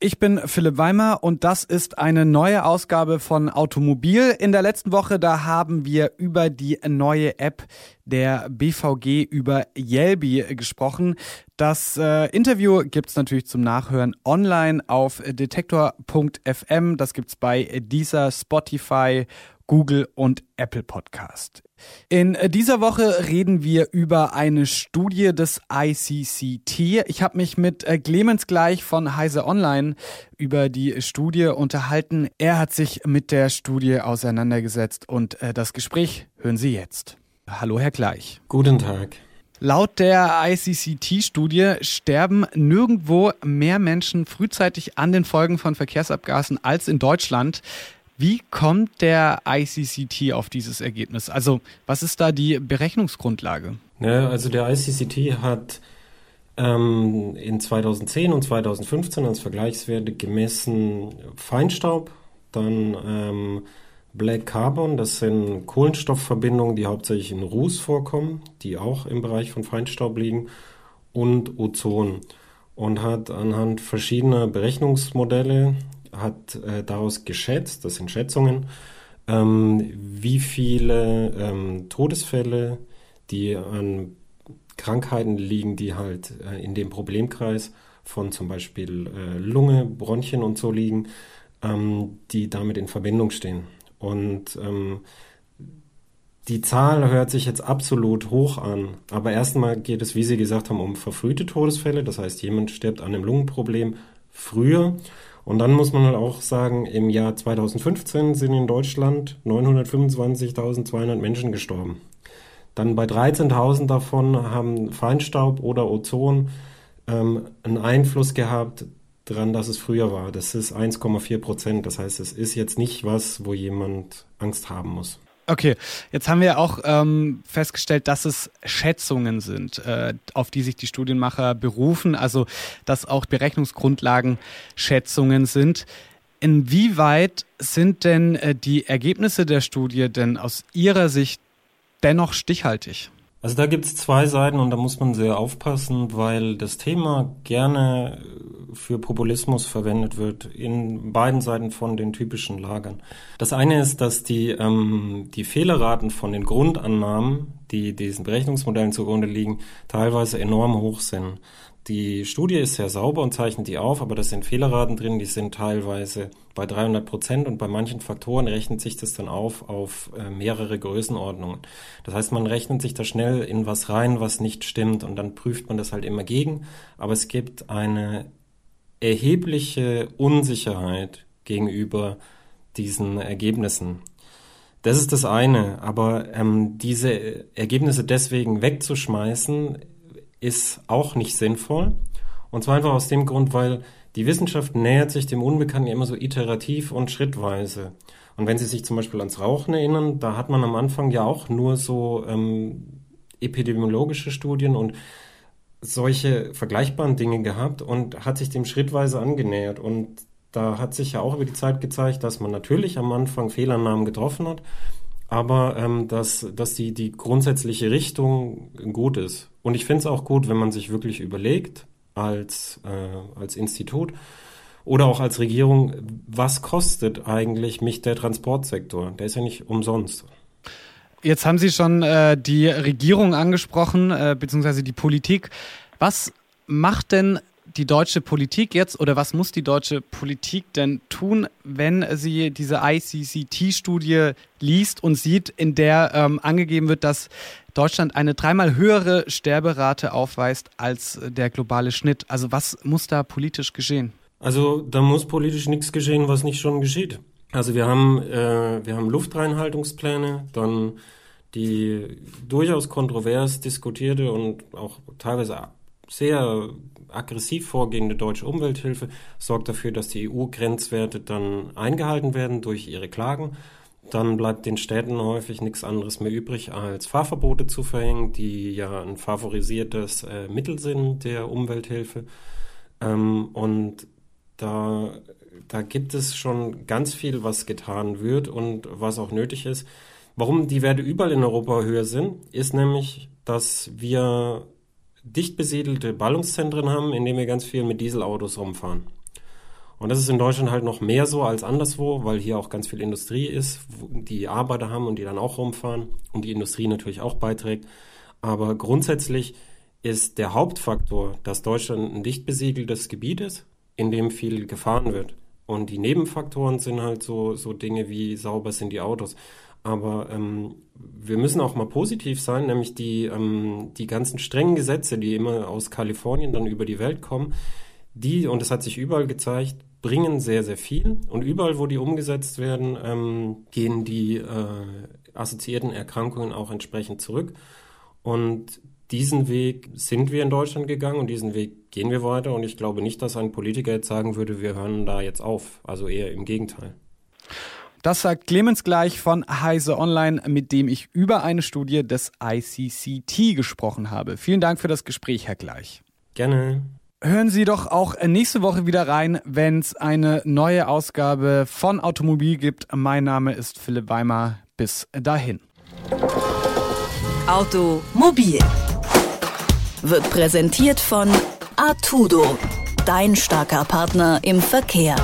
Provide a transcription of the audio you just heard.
ich bin Philipp Weimer und das ist eine neue Ausgabe von Automobil. In der letzten Woche, da haben wir über die neue App der BVG über Yelby gesprochen. Das äh, Interview gibt's natürlich zum Nachhören online auf detektor.fm. Das gibt's bei dieser Spotify Google und Apple Podcast. In dieser Woche reden wir über eine Studie des ICCT. Ich habe mich mit äh, Clemens Gleich von Heise Online über die Studie unterhalten. Er hat sich mit der Studie auseinandergesetzt und äh, das Gespräch hören Sie jetzt. Hallo, Herr Gleich. Guten Tag. Laut der ICCT-Studie sterben nirgendwo mehr Menschen frühzeitig an den Folgen von Verkehrsabgasen als in Deutschland. Wie kommt der ICCT auf dieses Ergebnis? Also was ist da die Berechnungsgrundlage? Ja, also der ICCT hat ähm, in 2010 und 2015 als Vergleichswerte gemessen Feinstaub, dann ähm, Black Carbon, das sind Kohlenstoffverbindungen, die hauptsächlich in Ruß vorkommen, die auch im Bereich von Feinstaub liegen, und Ozon. Und hat anhand verschiedener Berechnungsmodelle hat äh, daraus geschätzt, das sind Schätzungen, ähm, wie viele ähm, Todesfälle, die an Krankheiten liegen, die halt äh, in dem Problemkreis von zum Beispiel äh, Lunge, Bronchien und so liegen, ähm, die damit in Verbindung stehen. Und ähm, die Zahl hört sich jetzt absolut hoch an, aber erstmal geht es, wie Sie gesagt haben, um verfrühte Todesfälle. Das heißt, jemand stirbt an einem Lungenproblem früher und dann muss man halt auch sagen, im Jahr 2015 sind in Deutschland 925.200 Menschen gestorben. Dann bei 13.000 davon haben Feinstaub oder Ozon ähm, einen Einfluss gehabt daran, dass es früher war. Das ist 1,4 Prozent. Das heißt, es ist jetzt nicht was, wo jemand Angst haben muss. Okay, jetzt haben wir auch ähm, festgestellt, dass es Schätzungen sind, äh, auf die sich die Studienmacher berufen, also dass auch Berechnungsgrundlagen Schätzungen sind. Inwieweit sind denn äh, die Ergebnisse der Studie denn aus Ihrer Sicht dennoch stichhaltig? Also da gibt es zwei Seiten und da muss man sehr aufpassen, weil das Thema gerne für Populismus verwendet wird in beiden Seiten von den typischen Lagern. Das eine ist, dass die, ähm, die Fehlerraten von den Grundannahmen, die diesen Berechnungsmodellen zugrunde liegen, teilweise enorm hoch sind. Die Studie ist sehr sauber und zeichnet die auf, aber da sind Fehlerraten drin, die sind teilweise bei 300 Prozent und bei manchen Faktoren rechnet sich das dann auf auf äh, mehrere Größenordnungen. Das heißt, man rechnet sich da schnell in was rein, was nicht stimmt und dann prüft man das halt immer gegen. Aber es gibt eine erhebliche Unsicherheit gegenüber diesen Ergebnissen. Das ist das eine, aber ähm, diese Ergebnisse deswegen wegzuschmeißen, ist auch nicht sinnvoll. Und zwar einfach aus dem Grund, weil die Wissenschaft nähert sich dem Unbekannten immer so iterativ und schrittweise. Und wenn Sie sich zum Beispiel ans Rauchen erinnern, da hat man am Anfang ja auch nur so ähm, epidemiologische Studien und solche vergleichbaren Dinge gehabt und hat sich dem schrittweise angenähert. Und da hat sich ja auch über die Zeit gezeigt, dass man natürlich am Anfang Fehlannahmen getroffen hat, aber ähm, dass, dass die, die grundsätzliche Richtung gut ist. Und ich finde es auch gut, wenn man sich wirklich überlegt, als, äh, als Institut oder auch als Regierung, was kostet eigentlich mich der Transportsektor? Der ist ja nicht umsonst. Jetzt haben Sie schon äh, die Regierung angesprochen, äh, beziehungsweise die Politik. Was macht denn die deutsche Politik jetzt oder was muss die deutsche Politik denn tun, wenn sie diese ICCT-Studie liest und sieht, in der ähm, angegeben wird, dass Deutschland eine dreimal höhere Sterberate aufweist als der globale Schnitt? Also was muss da politisch geschehen? Also da muss politisch nichts geschehen, was nicht schon geschieht. Also wir haben, äh, wir haben Luftreinhaltungspläne, dann die durchaus kontrovers diskutierte und auch teilweise sehr aggressiv vorgehende deutsche Umwelthilfe sorgt dafür, dass die EU-Grenzwerte dann eingehalten werden durch ihre Klagen. Dann bleibt den Städten häufig nichts anderes mehr übrig, als Fahrverbote zu verhängen, die ja ein favorisiertes äh, Mittel sind der Umwelthilfe. Ähm, und da da gibt es schon ganz viel, was getan wird und was auch nötig ist. Warum die Werte überall in Europa höher sind, ist nämlich, dass wir dicht besiedelte Ballungszentren haben, in denen wir ganz viel mit Dieselautos rumfahren. Und das ist in Deutschland halt noch mehr so als anderswo, weil hier auch ganz viel Industrie ist, die Arbeiter haben und die dann auch rumfahren und die Industrie natürlich auch beiträgt. Aber grundsätzlich ist der Hauptfaktor, dass Deutschland ein dicht besiedeltes Gebiet ist, in dem viel gefahren wird. Und die Nebenfaktoren sind halt so, so Dinge wie sauber sind die Autos. Aber ähm, wir müssen auch mal positiv sein, nämlich die, ähm, die ganzen strengen Gesetze, die immer aus Kalifornien dann über die Welt kommen, die, und das hat sich überall gezeigt, bringen sehr, sehr viel. Und überall, wo die umgesetzt werden, ähm, gehen die äh, assoziierten Erkrankungen auch entsprechend zurück. Und diesen Weg sind wir in Deutschland gegangen und diesen Weg gehen wir weiter. Und ich glaube nicht, dass ein Politiker jetzt sagen würde, wir hören da jetzt auf. Also eher im Gegenteil. Das sagt Clemens Gleich von Heise Online, mit dem ich über eine Studie des ICCT gesprochen habe. Vielen Dank für das Gespräch, Herr Gleich. Gerne. Hören Sie doch auch nächste Woche wieder rein, wenn es eine neue Ausgabe von Automobil gibt. Mein Name ist Philipp Weimer. Bis dahin. Automobil wird präsentiert von Artudo, dein starker Partner im Verkehr.